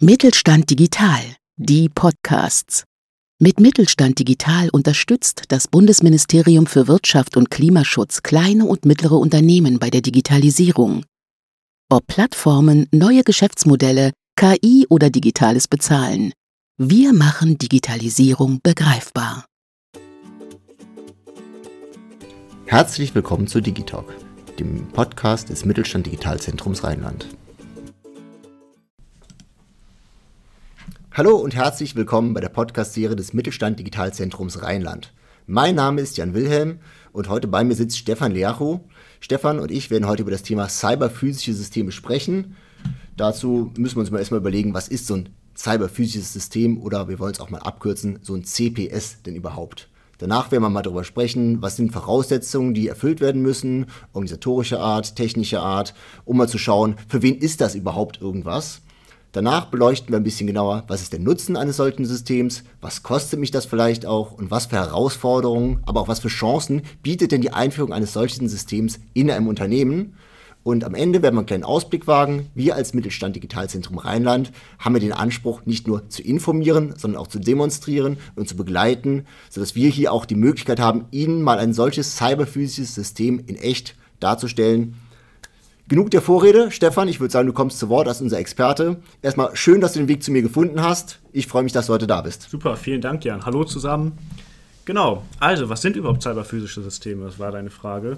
Mittelstand Digital, die Podcasts. Mit Mittelstand Digital unterstützt das Bundesministerium für Wirtschaft und Klimaschutz kleine und mittlere Unternehmen bei der Digitalisierung. Ob Plattformen, neue Geschäftsmodelle, KI oder digitales Bezahlen. Wir machen Digitalisierung begreifbar. Herzlich willkommen zu Digitalk, dem Podcast des Mittelstand Digitalzentrums Rheinland. Hallo und herzlich willkommen bei der Podcast-Serie des Mittelstand Digitalzentrums Rheinland. Mein Name ist Jan Wilhelm und heute bei mir sitzt Stefan Leacho. Stefan und ich werden heute über das Thema cyberphysische Systeme sprechen. Dazu müssen wir uns mal erstmal überlegen, was ist so ein cyberphysisches System oder wir wollen es auch mal abkürzen, so ein CPS denn überhaupt? Danach werden wir mal darüber sprechen, was sind Voraussetzungen, die erfüllt werden müssen, organisatorischer Art, technischer Art, um mal zu schauen, für wen ist das überhaupt irgendwas? Danach beleuchten wir ein bisschen genauer, was ist der Nutzen eines solchen Systems, was kostet mich das vielleicht auch und was für Herausforderungen, aber auch was für Chancen bietet denn die Einführung eines solchen Systems in einem Unternehmen. Und am Ende werden wir einen kleinen Ausblick wagen. Wir als Mittelstand Digitalzentrum Rheinland haben wir den Anspruch, nicht nur zu informieren, sondern auch zu demonstrieren und zu begleiten, sodass wir hier auch die Möglichkeit haben, Ihnen mal ein solches cyberphysisches System in echt darzustellen Genug der Vorrede. Stefan, ich würde sagen, du kommst zu Wort als unser Experte. Erstmal schön, dass du den Weg zu mir gefunden hast. Ich freue mich, dass du heute da bist. Super, vielen Dank, Jan. Hallo zusammen. Genau, also, was sind überhaupt cyberphysische Systeme? Das war deine Frage.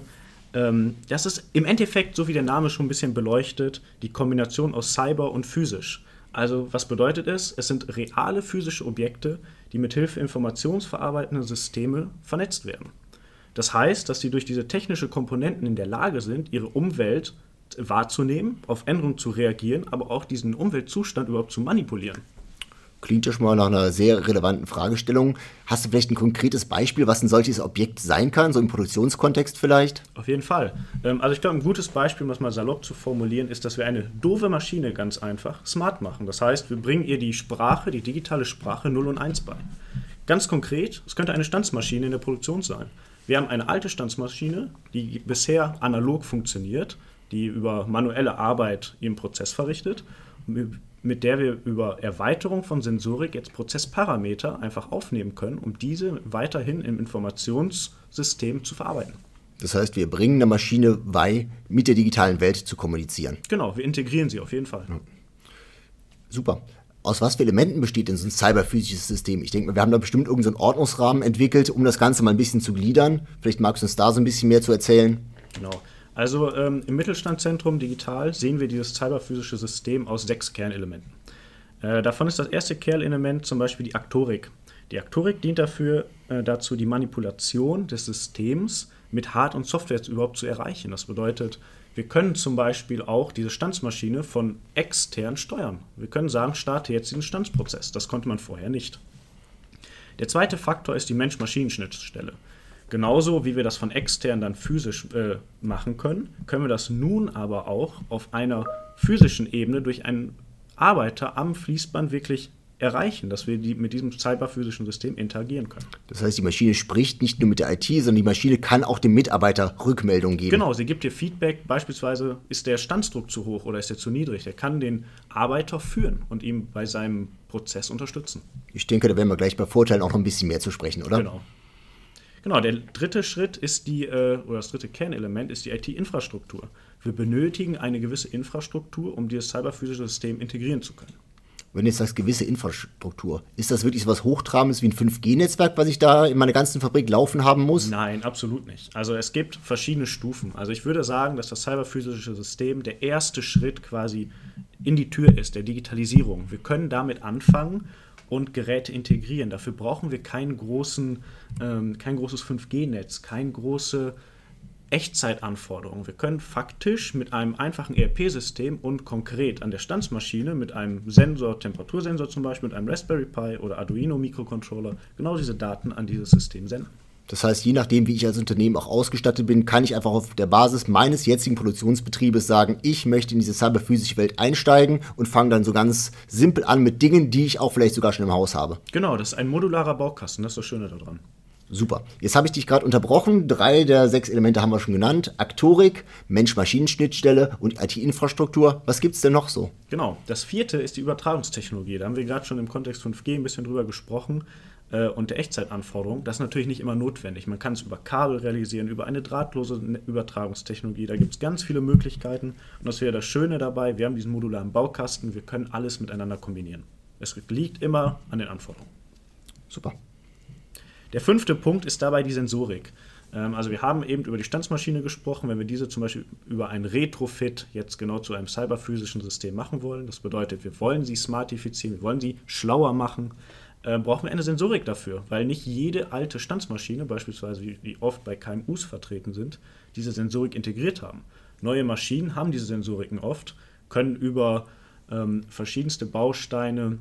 Ähm, das ist im Endeffekt, so wie der Name schon ein bisschen beleuchtet, die Kombination aus Cyber und physisch. Also, was bedeutet es? Es sind reale physische Objekte, die mithilfe informationsverarbeitender Systeme vernetzt werden. Das heißt, dass sie durch diese technische Komponenten in der Lage sind, ihre Umwelt wahrzunehmen, auf Änderungen zu reagieren, aber auch diesen Umweltzustand überhaupt zu manipulieren. Klingt ja schon mal nach einer sehr relevanten Fragestellung. Hast du vielleicht ein konkretes Beispiel, was ein solches Objekt sein kann, so im Produktionskontext vielleicht? Auf jeden Fall. Ähm, also ich glaube, ein gutes Beispiel, um es mal salopp zu formulieren, ist, dass wir eine doofe Maschine ganz einfach smart machen. Das heißt, wir bringen ihr die Sprache, die digitale Sprache 0 und 1 bei. Ganz konkret, es könnte eine Stanzmaschine in der Produktion sein. Wir haben eine alte Stanzmaschine, die bisher analog funktioniert die über manuelle Arbeit ihren Prozess verrichtet, mit der wir über Erweiterung von Sensorik jetzt Prozessparameter einfach aufnehmen können, um diese weiterhin im Informationssystem zu verarbeiten. Das heißt, wir bringen der Maschine bei, mit der digitalen Welt zu kommunizieren. Genau, wir integrieren sie auf jeden Fall. Ja. Super. Aus was für Elementen besteht denn so ein cyberphysisches System? Ich denke, wir haben da bestimmt irgendeinen so Ordnungsrahmen entwickelt, um das Ganze mal ein bisschen zu gliedern. Vielleicht magst du uns da so ein bisschen mehr zu erzählen. Genau. Also ähm, im Mittelstandzentrum digital sehen wir dieses cyberphysische System aus sechs Kernelementen. Äh, davon ist das erste Kernelement zum Beispiel die Aktorik. Die Aktorik dient dafür, äh, dazu, die Manipulation des Systems mit Hard- und Software überhaupt zu erreichen. Das bedeutet, wir können zum Beispiel auch diese Stanzmaschine von extern steuern. Wir können sagen, starte jetzt den Stanzprozess. Das konnte man vorher nicht. Der zweite Faktor ist die Mensch-Maschinen-Schnittstelle. Genauso wie wir das von extern dann physisch äh, machen können, können wir das nun aber auch auf einer physischen Ebene durch einen Arbeiter am Fließband wirklich erreichen, dass wir die, mit diesem cyberphysischen System interagieren können. Das heißt, die Maschine spricht nicht nur mit der IT, sondern die Maschine kann auch dem Mitarbeiter Rückmeldung geben. Genau, sie gibt dir Feedback, beispielsweise ist der Standsdruck zu hoch oder ist er zu niedrig. Der kann den Arbeiter führen und ihm bei seinem Prozess unterstützen. Ich denke, da werden wir gleich bei Vorteilen auch noch ein bisschen mehr zu sprechen, oder? Genau. Genau, der dritte Schritt ist die, äh, oder das dritte Kernelement ist die IT-Infrastruktur. Wir benötigen eine gewisse Infrastruktur, um dieses cyberphysische System integrieren zu können. Wenn du jetzt sagst, gewisse Infrastruktur, ist das wirklich so was Hochtrabendes wie ein 5G-Netzwerk, was ich da in meiner ganzen Fabrik laufen haben muss? Nein, absolut nicht. Also es gibt verschiedene Stufen. Also ich würde sagen, dass das cyberphysische System der erste Schritt quasi in die Tür ist, der Digitalisierung. Wir können damit anfangen und Geräte integrieren. Dafür brauchen wir keinen großen, ähm, kein großes 5G-Netz, keine große Echtzeitanforderungen. Wir können faktisch mit einem einfachen ERP-System und konkret an der Stanzmaschine mit einem Sensor, Temperatursensor zum Beispiel, mit einem Raspberry Pi oder Arduino Mikrocontroller genau diese Daten an dieses System senden. Das heißt, je nachdem, wie ich als Unternehmen auch ausgestattet bin, kann ich einfach auf der Basis meines jetzigen Produktionsbetriebes sagen, ich möchte in diese cyberphysische Welt einsteigen und fange dann so ganz simpel an mit Dingen, die ich auch vielleicht sogar schon im Haus habe. Genau, das ist ein modularer Baukasten, das ist das Schöne daran. Super. Jetzt habe ich dich gerade unterbrochen. Drei der sechs Elemente haben wir schon genannt. Aktorik, Mensch-Maschinen-Schnittstelle und IT-Infrastruktur. Was gibt es denn noch so? Genau. Das vierte ist die Übertragungstechnologie. Da haben wir gerade schon im Kontext 5G ein bisschen drüber gesprochen. Äh, und der Echtzeitanforderung. Das ist natürlich nicht immer notwendig. Man kann es über Kabel realisieren, über eine drahtlose ne-, Übertragungstechnologie. Da gibt es ganz viele Möglichkeiten. Und das wäre das Schöne dabei. Wir haben diesen modularen Baukasten. Wir können alles miteinander kombinieren. Es liegt immer an den Anforderungen. Super. Der fünfte Punkt ist dabei die Sensorik. Ähm, also wir haben eben über die Standsmaschine gesprochen, wenn wir diese zum Beispiel über ein Retrofit jetzt genau zu einem cyberphysischen System machen wollen. Das bedeutet, wir wollen sie smartifizieren, wir wollen sie schlauer machen, äh, brauchen wir eine Sensorik dafür, weil nicht jede alte Standsmaschine, beispielsweise wie oft bei KMUs vertreten sind, diese Sensorik integriert haben. Neue Maschinen haben diese Sensoriken oft, können über ähm, verschiedenste Bausteine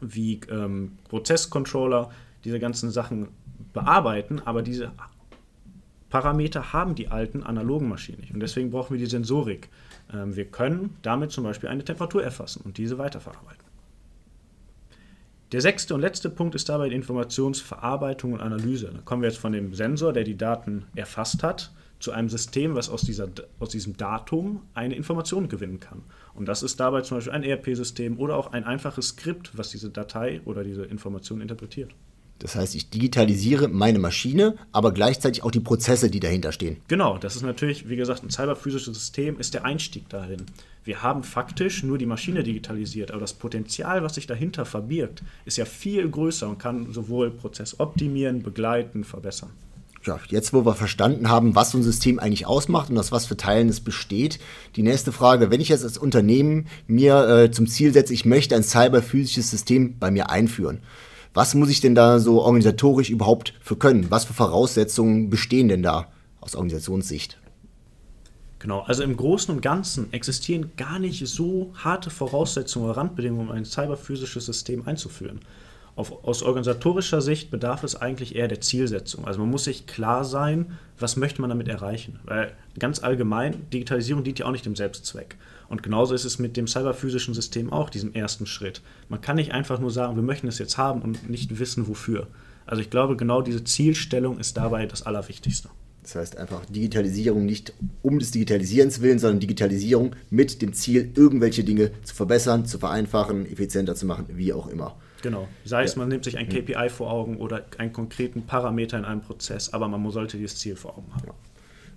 wie ähm, Prozesscontroller diese ganzen Sachen bearbeiten, aber diese Parameter haben die alten analogen Maschinen nicht. Und deswegen brauchen wir die Sensorik. Ähm, wir können damit zum Beispiel eine Temperatur erfassen und diese weiterverarbeiten. Der sechste und letzte Punkt ist dabei die Informationsverarbeitung und Analyse. Da kommen wir jetzt von dem Sensor, der die Daten erfasst hat, zu einem System, was aus, dieser, aus diesem Datum eine Information gewinnen kann. Und das ist dabei zum Beispiel ein ERP-System oder auch ein einfaches Skript, was diese Datei oder diese Information interpretiert. Das heißt, ich digitalisiere meine Maschine, aber gleichzeitig auch die Prozesse, die dahinter stehen. Genau, das ist natürlich, wie gesagt, ein cyberphysisches System ist der Einstieg dahin. Wir haben faktisch nur die Maschine digitalisiert, aber das Potenzial, was sich dahinter verbirgt, ist ja viel größer und kann sowohl Prozess optimieren, begleiten, verbessern ja, jetzt wo wir verstanden haben, was so ein System eigentlich ausmacht und aus was für Teilen es besteht, die nächste Frage, wenn ich jetzt als Unternehmen mir äh, zum Ziel setze, ich möchte ein cyberphysisches System bei mir einführen. Was muss ich denn da so organisatorisch überhaupt für können? Was für Voraussetzungen bestehen denn da aus Organisationssicht? Genau, also im Großen und Ganzen existieren gar nicht so harte Voraussetzungen oder Randbedingungen, um ein cyberphysisches System einzuführen. Auf, aus organisatorischer Sicht bedarf es eigentlich eher der Zielsetzung. Also man muss sich klar sein, was möchte man damit erreichen. Weil ganz allgemein, Digitalisierung dient ja auch nicht dem Selbstzweck. Und genauso ist es mit dem cyberphysischen System auch, diesem ersten Schritt. Man kann nicht einfach nur sagen, wir möchten es jetzt haben und nicht wissen, wofür. Also ich glaube, genau diese Zielstellung ist dabei das Allerwichtigste. Das heißt einfach Digitalisierung nicht um des Digitalisierens willen, sondern Digitalisierung mit dem Ziel, irgendwelche Dinge zu verbessern, zu vereinfachen, effizienter zu machen, wie auch immer. Genau. Sei es, man nimmt sich ein KPI vor Augen oder einen konkreten Parameter in einem Prozess, aber man sollte dieses Ziel vor Augen haben. Ja.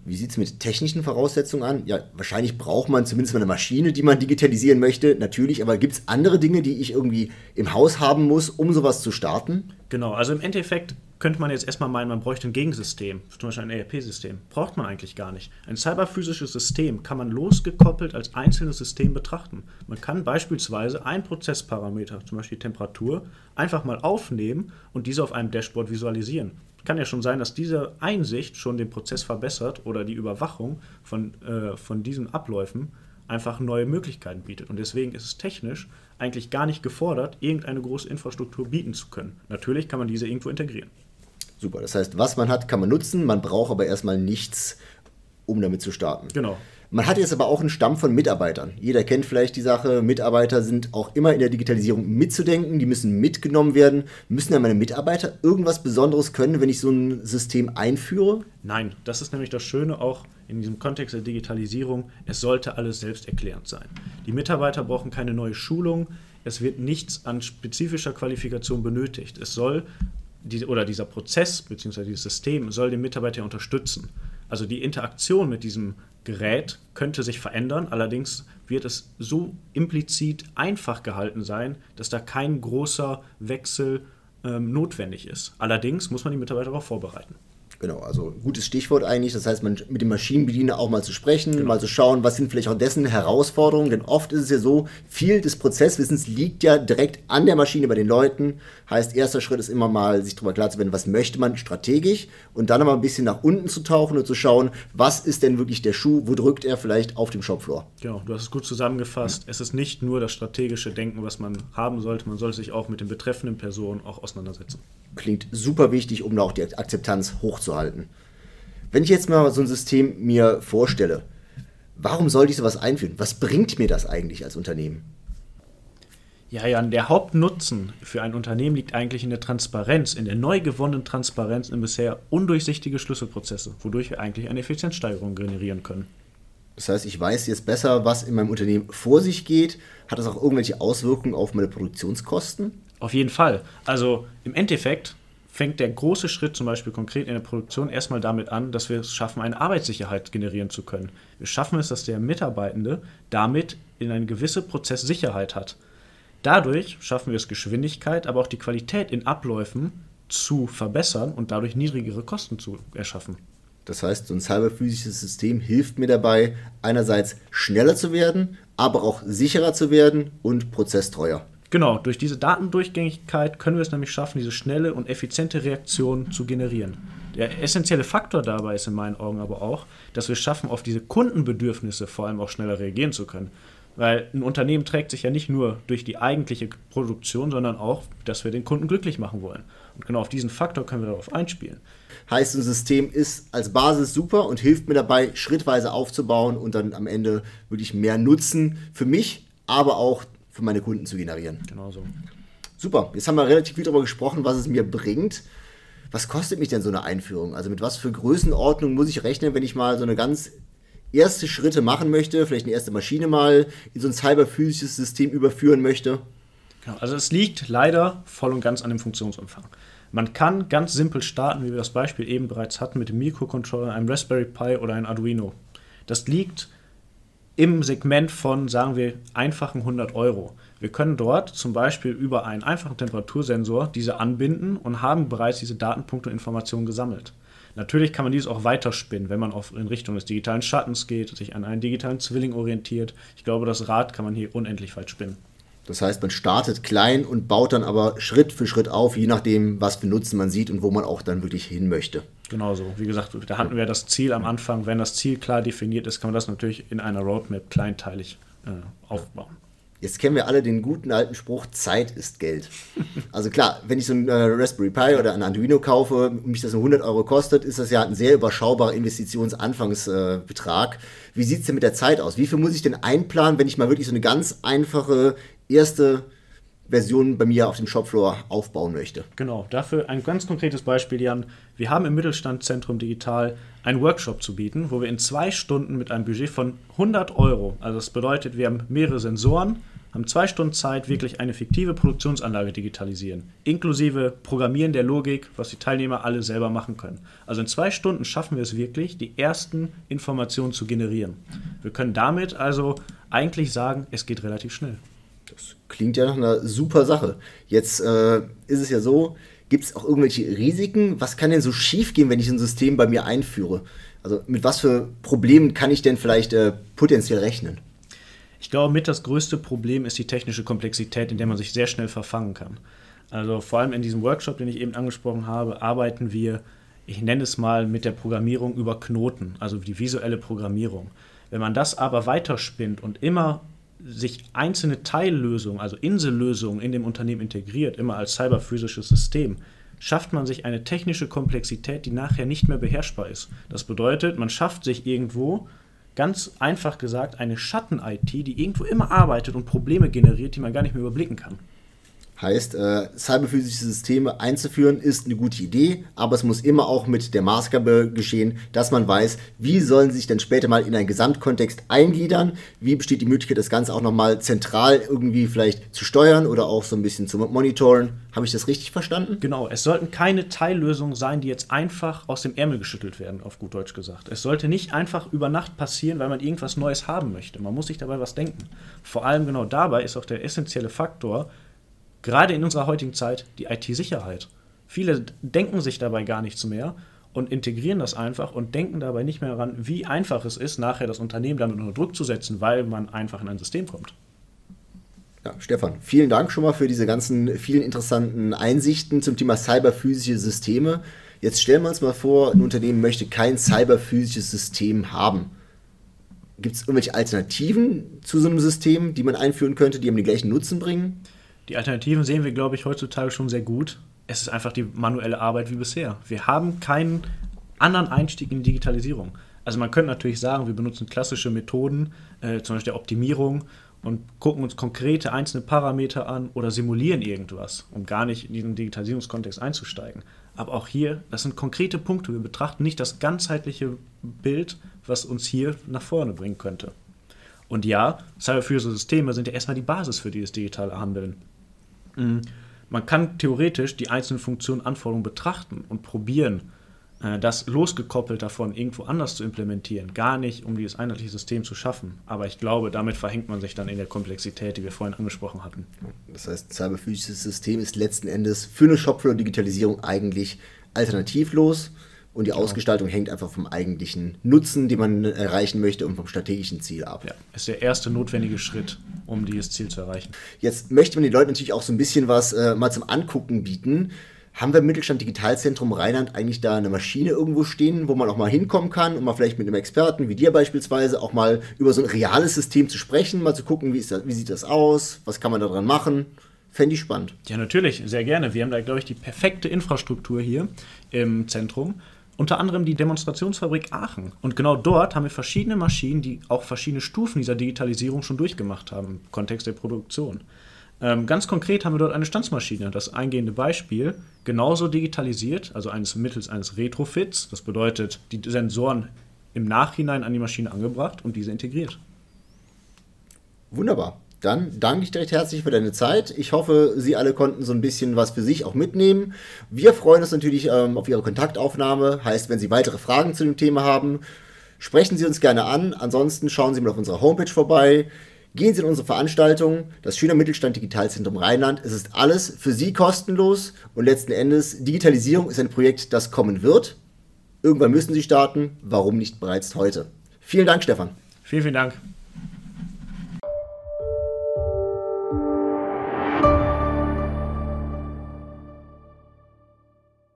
Wie sieht es mit technischen Voraussetzungen an? Ja, wahrscheinlich braucht man zumindest mal eine Maschine, die man digitalisieren möchte, natürlich, aber gibt es andere Dinge, die ich irgendwie im Haus haben muss, um sowas zu starten? Genau, also im Endeffekt könnte man jetzt erstmal meinen, man bräuchte ein Gegensystem, zum Beispiel ein ERP-System. Braucht man eigentlich gar nicht. Ein cyberphysisches System kann man losgekoppelt als einzelnes System betrachten. Man kann beispielsweise einen Prozessparameter, zum Beispiel Temperatur, einfach mal aufnehmen und diese auf einem Dashboard visualisieren kann ja schon sein, dass diese Einsicht schon den Prozess verbessert oder die Überwachung von, äh, von diesen Abläufen einfach neue Möglichkeiten bietet. Und deswegen ist es technisch eigentlich gar nicht gefordert, irgendeine große Infrastruktur bieten zu können. Natürlich kann man diese irgendwo integrieren. Super, das heißt, was man hat, kann man nutzen, man braucht aber erstmal nichts, um damit zu starten. Genau. Man hat jetzt aber auch einen Stamm von Mitarbeitern. Jeder kennt vielleicht die Sache, Mitarbeiter sind auch immer in der Digitalisierung mitzudenken, die müssen mitgenommen werden. Müssen ja meine Mitarbeiter irgendwas Besonderes können, wenn ich so ein System einführe? Nein, das ist nämlich das Schöne auch in diesem Kontext der Digitalisierung. Es sollte alles selbsterklärend sein. Die Mitarbeiter brauchen keine neue Schulung, es wird nichts an spezifischer Qualifikation benötigt. Es soll, oder dieser Prozess bzw. dieses System soll den Mitarbeiter unterstützen. Also die Interaktion mit diesem Gerät könnte sich verändern, allerdings wird es so implizit einfach gehalten sein, dass da kein großer Wechsel ähm, notwendig ist. Allerdings muss man die Mitarbeiter darauf vorbereiten. Genau, also gutes Stichwort eigentlich. Das heißt, man, mit dem Maschinenbediener auch mal zu sprechen, genau. mal zu schauen, was sind vielleicht auch dessen Herausforderungen. Denn oft ist es ja so, viel des Prozesswissens liegt ja direkt an der Maschine bei den Leuten. Heißt, erster Schritt ist immer mal, sich darüber klar zu werden, was möchte man strategisch und dann aber ein bisschen nach unten zu tauchen und zu schauen, was ist denn wirklich der Schuh, wo drückt er vielleicht auf dem Shopfloor. Genau, du hast es gut zusammengefasst. Ja. Es ist nicht nur das strategische Denken, was man haben sollte, man sollte sich auch mit den betreffenden Personen auch auseinandersetzen klingt super wichtig, um da auch die Akzeptanz hochzuhalten. Wenn ich jetzt mal so ein System mir vorstelle, warum sollte ich sowas einführen? Was bringt mir das eigentlich als Unternehmen? Ja, Jan, der Hauptnutzen für ein Unternehmen liegt eigentlich in der Transparenz, in der neu gewonnenen Transparenz in bisher undurchsichtige Schlüsselprozesse, wodurch wir eigentlich eine Effizienzsteigerung generieren können. Das heißt, ich weiß jetzt besser, was in meinem Unternehmen vor sich geht. Hat das auch irgendwelche Auswirkungen auf meine Produktionskosten? Auf jeden Fall. Also im Endeffekt fängt der große Schritt zum Beispiel konkret in der Produktion erstmal damit an, dass wir es schaffen, eine Arbeitssicherheit generieren zu können. Wir schaffen es, dass der Mitarbeitende damit in eine gewisse Prozesssicherheit hat. Dadurch schaffen wir es, Geschwindigkeit, aber auch die Qualität in Abläufen zu verbessern und dadurch niedrigere Kosten zu erschaffen. Das heißt, so ein cyberphysisches System hilft mir dabei, einerseits schneller zu werden, aber auch sicherer zu werden und prozesstreuer. Genau, durch diese Datendurchgängigkeit können wir es nämlich schaffen, diese schnelle und effiziente Reaktion zu generieren. Der essentielle Faktor dabei ist in meinen Augen aber auch, dass wir es schaffen, auf diese Kundenbedürfnisse vor allem auch schneller reagieren zu können. Weil ein Unternehmen trägt sich ja nicht nur durch die eigentliche Produktion, sondern auch, dass wir den Kunden glücklich machen wollen. Und genau auf diesen Faktor können wir darauf einspielen. Heißt, ein System ist als Basis super und hilft mir dabei, schrittweise aufzubauen und dann am Ende wirklich mehr Nutzen für mich, aber auch für meine Kunden zu generieren. Genau so. Super, jetzt haben wir relativ viel darüber gesprochen, was es mir bringt. Was kostet mich denn so eine Einführung? Also mit was für Größenordnung muss ich rechnen, wenn ich mal so eine ganz erste Schritte machen möchte, vielleicht eine erste Maschine mal in so ein cyberphysisches System überführen möchte? Genau, also es liegt leider voll und ganz an dem Funktionsumfang. Man kann ganz simpel starten, wie wir das Beispiel eben bereits hatten, mit dem Mikrocontroller, einem Raspberry Pi oder einem Arduino. Das liegt im Segment von, sagen wir, einfachen 100 Euro. Wir können dort zum Beispiel über einen einfachen Temperatursensor diese anbinden und haben bereits diese Datenpunkte und Informationen gesammelt. Natürlich kann man dies auch weiterspinnen, wenn man auf, in Richtung des digitalen Schattens geht, sich an einen digitalen Zwilling orientiert. Ich glaube, das Rad kann man hier unendlich weit spinnen. Das heißt, man startet klein und baut dann aber Schritt für Schritt auf, je nachdem, was für Nutzen man sieht und wo man auch dann wirklich hin möchte. Genau so. Wie gesagt, da hatten wir das Ziel am Anfang. Wenn das Ziel klar definiert ist, kann man das natürlich in einer Roadmap kleinteilig äh, aufbauen. Jetzt kennen wir alle den guten alten Spruch, Zeit ist Geld. Also klar, wenn ich so ein äh, Raspberry Pi oder ein Arduino kaufe und mich das nur 100 Euro kostet, ist das ja ein sehr überschaubarer Investitionsanfangsbetrag. Äh, Wie sieht es denn mit der Zeit aus? Wie viel muss ich denn einplanen, wenn ich mal wirklich so eine ganz einfache erste Version bei mir auf dem Shopfloor aufbauen möchte? Genau, dafür ein ganz konkretes Beispiel, Jan. Wir haben im Mittelstandszentrum Digital einen Workshop zu bieten, wo wir in zwei Stunden mit einem Budget von 100 Euro, also das bedeutet, wir haben mehrere Sensoren, haben zwei Stunden Zeit, wirklich eine fiktive Produktionsanlage digitalisieren, inklusive Programmieren der Logik, was die Teilnehmer alle selber machen können. Also in zwei Stunden schaffen wir es wirklich, die ersten Informationen zu generieren. Wir können damit also eigentlich sagen, es geht relativ schnell. Das klingt ja nach einer super Sache. Jetzt äh, ist es ja so, gibt es auch irgendwelche Risiken? Was kann denn so schief gehen, wenn ich ein System bei mir einführe? Also mit was für Problemen kann ich denn vielleicht äh, potenziell rechnen? Ich glaube, mit das größte Problem ist die technische Komplexität, in der man sich sehr schnell verfangen kann. Also vor allem in diesem Workshop, den ich eben angesprochen habe, arbeiten wir, ich nenne es mal, mit der Programmierung über Knoten, also die visuelle Programmierung. Wenn man das aber weiterspinnt und immer sich einzelne Teillösungen, also Insellösungen in dem Unternehmen integriert, immer als cyberphysisches System, schafft man sich eine technische Komplexität, die nachher nicht mehr beherrschbar ist. Das bedeutet, man schafft sich irgendwo ganz einfach gesagt eine Schatten-IT, die irgendwo immer arbeitet und Probleme generiert, die man gar nicht mehr überblicken kann. Heißt, äh, cyberphysische Systeme einzuführen ist eine gute Idee, aber es muss immer auch mit der Maßgabe geschehen, dass man weiß, wie sollen sie sich dann später mal in einen Gesamtkontext eingliedern, wie besteht die Möglichkeit, das Ganze auch nochmal zentral irgendwie vielleicht zu steuern oder auch so ein bisschen zu monitoren. Habe ich das richtig verstanden? Genau, es sollten keine Teillösungen sein, die jetzt einfach aus dem Ärmel geschüttelt werden, auf gut Deutsch gesagt. Es sollte nicht einfach über Nacht passieren, weil man irgendwas Neues haben möchte. Man muss sich dabei was denken. Vor allem genau dabei ist auch der essentielle Faktor, gerade in unserer heutigen Zeit, die IT-Sicherheit. Viele denken sich dabei gar nichts mehr und integrieren das einfach und denken dabei nicht mehr daran, wie einfach es ist, nachher das Unternehmen damit unter Druck zu setzen, weil man einfach in ein System kommt. Ja, Stefan, vielen Dank schon mal für diese ganzen vielen interessanten Einsichten zum Thema cyberphysische Systeme. Jetzt stellen wir uns mal vor, ein Unternehmen möchte kein cyberphysisches System haben. Gibt es irgendwelche Alternativen zu so einem System, die man einführen könnte, die einem den gleichen Nutzen bringen? Die Alternativen sehen wir, glaube ich, heutzutage schon sehr gut. Es ist einfach die manuelle Arbeit wie bisher. Wir haben keinen anderen Einstieg in die Digitalisierung. Also man könnte natürlich sagen, wir benutzen klassische Methoden, äh, zum Beispiel der Optimierung und gucken uns konkrete einzelne Parameter an oder simulieren irgendwas, um gar nicht in diesen Digitalisierungskontext einzusteigen. Aber auch hier, das sind konkrete Punkte. Wir betrachten nicht das ganzheitliche Bild, was uns hier nach vorne bringen könnte. Und ja, cyberphysische Systeme sind ja erstmal die Basis für dieses digitale Handeln. Mhm. Man kann theoretisch die einzelnen Funktionen, Anforderungen betrachten und probieren, äh, das losgekoppelt davon irgendwo anders zu implementieren. Gar nicht, um dieses einheitliche System zu schaffen. Aber ich glaube, damit verhängt man sich dann in der Komplexität, die wir vorhin angesprochen hatten. Das heißt, cyberphysisches System ist letzten Endes für eine Shopfloor-Digitalisierung eigentlich alternativlos und die genau. Ausgestaltung hängt einfach vom eigentlichen Nutzen, den man erreichen möchte und vom strategischen Ziel ab. Ja, ist der erste notwendige Schritt, um dieses Ziel zu erreichen. Jetzt möchte man den Leuten natürlich auch so ein bisschen was äh, mal zum Angucken bieten. Haben wir im Mittelstand Digitalzentrum Rheinland eigentlich da eine Maschine irgendwo stehen, wo man auch mal hinkommen kann, um mal vielleicht mit einem Experten wie dir beispielsweise auch mal über so ein reales System zu sprechen, mal zu gucken, wie, das, wie sieht das aus, was kann man daran machen? Fände ich spannend. Ja, natürlich, sehr gerne. Wir haben da, glaube ich, die perfekte Infrastruktur hier im Zentrum. Unter anderem die Demonstrationsfabrik Aachen. Und genau dort haben wir verschiedene Maschinen, die auch verschiedene Stufen dieser Digitalisierung schon durchgemacht haben, im Kontext der Produktion. Ähm, ganz konkret haben wir dort eine Stanzmaschine, das eingehende Beispiel, genauso digitalisiert, also eines mittels eines Retrofits. Das bedeutet, die Sensoren im Nachhinein an die Maschine angebracht und diese integriert. Wunderbar. Dann danke ich dir recht herzlich für deine Zeit. Ich hoffe, Sie alle konnten so ein bisschen was für sich auch mitnehmen. Wir freuen uns natürlich ähm, auf Ihre Kontaktaufnahme. Heißt, wenn Sie weitere Fragen zu dem Thema haben, sprechen Sie uns gerne an. Ansonsten schauen Sie mal auf unserer Homepage vorbei. Gehen Sie in unsere Veranstaltung, das Schüler Mittelstand Digitalzentrum Rheinland. Es ist alles für Sie kostenlos und letzten Endes, Digitalisierung ist ein Projekt, das kommen wird. Irgendwann müssen Sie starten. Warum nicht bereits heute? Vielen Dank, Stefan. Vielen, vielen Dank.